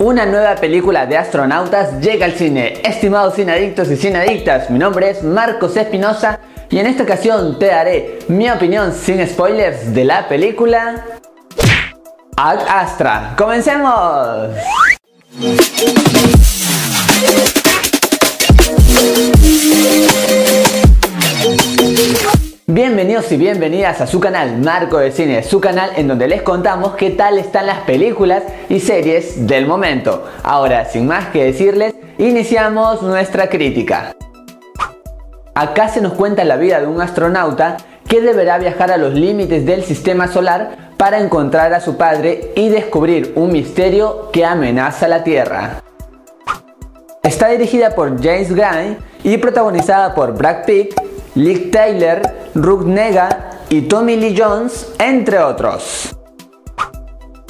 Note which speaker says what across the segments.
Speaker 1: Una nueva película de astronautas llega al cine. Estimados cineadictos y cineadictas, mi nombre es Marcos Espinosa y en esta ocasión te daré mi opinión sin spoilers de la película Ad Astra. ¡Comencemos! Y bienvenidas a su canal Marco de Cine, su canal en donde les contamos qué tal están las películas y series del momento. Ahora, sin más que decirles, iniciamos nuestra crítica. Acá se nos cuenta la vida de un astronauta que deberá viajar a los límites del sistema solar para encontrar a su padre y descubrir un misterio que amenaza la Tierra. Está dirigida por James Gunn y protagonizada por Brad Pitt, Lick Taylor, Ruth Nega y Tommy Lee Jones, entre otros.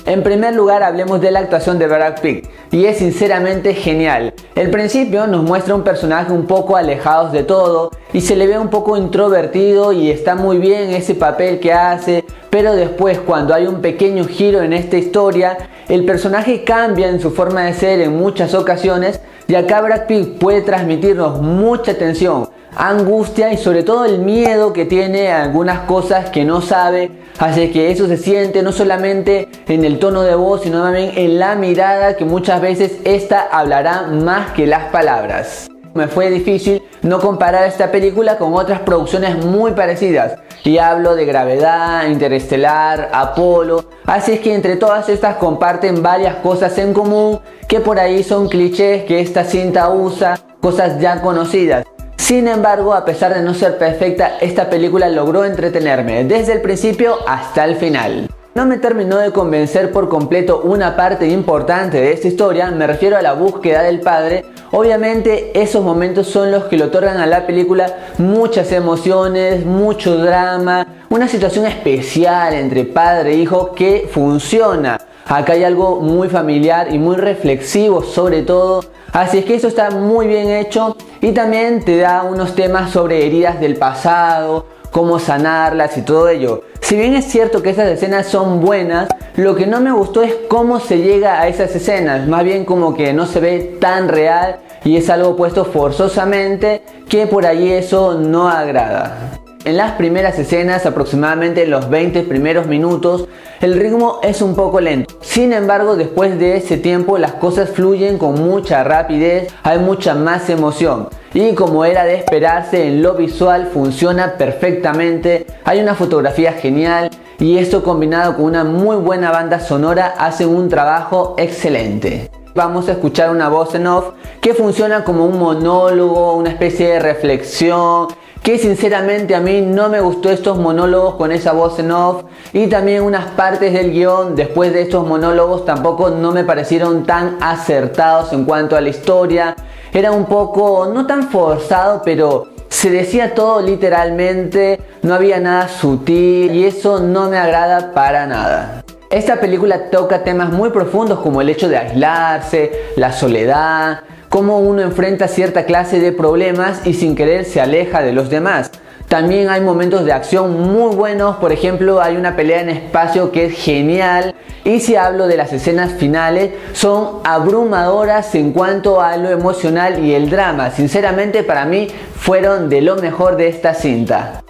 Speaker 1: En primer lugar hablemos de la actuación de Brad Pitt y es sinceramente genial. El principio nos muestra un personaje un poco alejado de todo y se le ve un poco introvertido y está muy bien ese papel que hace, pero después cuando hay un pequeño giro en esta historia, el personaje cambia en su forma de ser en muchas ocasiones y acá Brad Pitt puede transmitirnos mucha tensión, angustia y sobre todo el miedo que tiene a algunas cosas que no sabe. Así que eso se siente no solamente en el tono de voz, sino también en la mirada que muchas veces esta hablará más que las palabras. Me fue difícil no comparar esta película con otras producciones muy parecidas. Y hablo de Gravedad, Interestelar, Apolo. Así es que entre todas estas comparten varias cosas en común que por ahí son clichés que esta cinta usa, cosas ya conocidas. Sin embargo, a pesar de no ser perfecta, esta película logró entretenerme desde el principio hasta el final. No me terminó de convencer por completo una parte importante de esta historia, me refiero a la búsqueda del padre. Obviamente esos momentos son los que le otorgan a la película muchas emociones, mucho drama, una situación especial entre padre e hijo que funciona. Acá hay algo muy familiar y muy reflexivo sobre todo. Así es que eso está muy bien hecho y también te da unos temas sobre heridas del pasado, cómo sanarlas y todo ello. Si bien es cierto que esas escenas son buenas, lo que no me gustó es cómo se llega a esas escenas, más bien como que no se ve tan real y es algo puesto forzosamente que por ahí eso no agrada. En las primeras escenas, aproximadamente los 20 primeros minutos, el ritmo es un poco lento. Sin embargo, después de ese tiempo las cosas fluyen con mucha rapidez, hay mucha más emoción. Y como era de esperarse, en lo visual funciona perfectamente, hay una fotografía genial y esto combinado con una muy buena banda sonora hace un trabajo excelente vamos a escuchar una voz en off que funciona como un monólogo, una especie de reflexión que sinceramente a mí no me gustó estos monólogos con esa voz en off y también unas partes del guion después de estos monólogos tampoco no me parecieron tan acertados en cuanto a la historia. Era un poco, no tan forzado, pero se decía todo literalmente, no había nada sutil y eso no me agrada para nada. Esta película toca temas muy profundos como el hecho de aislarse, la soledad, cómo uno enfrenta cierta clase de problemas y sin querer se aleja de los demás. También hay momentos de acción muy buenos, por ejemplo hay una pelea en espacio que es genial y si hablo de las escenas finales son abrumadoras en cuanto a lo emocional y el drama. Sinceramente para mí fueron de lo mejor de esta cinta.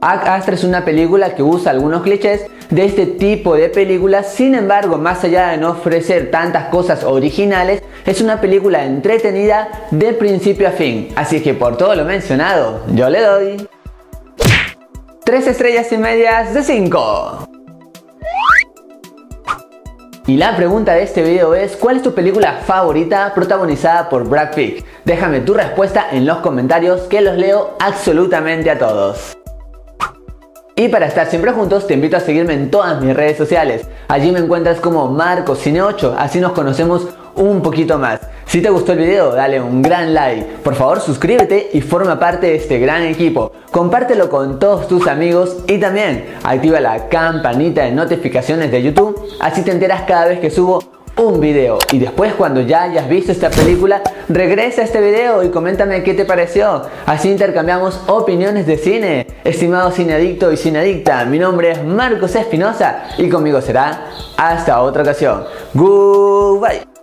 Speaker 1: Astra es una película que usa algunos clichés de este tipo de películas, sin embargo, más allá de no ofrecer tantas cosas originales, es una película entretenida de principio a fin. Así que por todo lo mencionado, yo le doy 3 estrellas y medias de 5. Y la pregunta de este video es, ¿cuál es tu película favorita protagonizada por Brad Pitt? Déjame tu respuesta en los comentarios que los leo absolutamente a todos. Y para estar siempre juntos te invito a seguirme en todas mis redes sociales. Allí me encuentras como MarcoCine8, así nos conocemos un poquito más. Si te gustó el video, dale un gran like. Por favor, suscríbete y forma parte de este gran equipo. Compártelo con todos tus amigos y también activa la campanita de notificaciones de YouTube, así te enteras cada vez que subo un video. Y después cuando ya hayas visto esta película regresa a este video y coméntame qué te pareció. Así intercambiamos opiniones de cine. Estimado cineadicto y cineadicta mi nombre es Marcos Espinosa y conmigo será hasta otra ocasión. Goodbye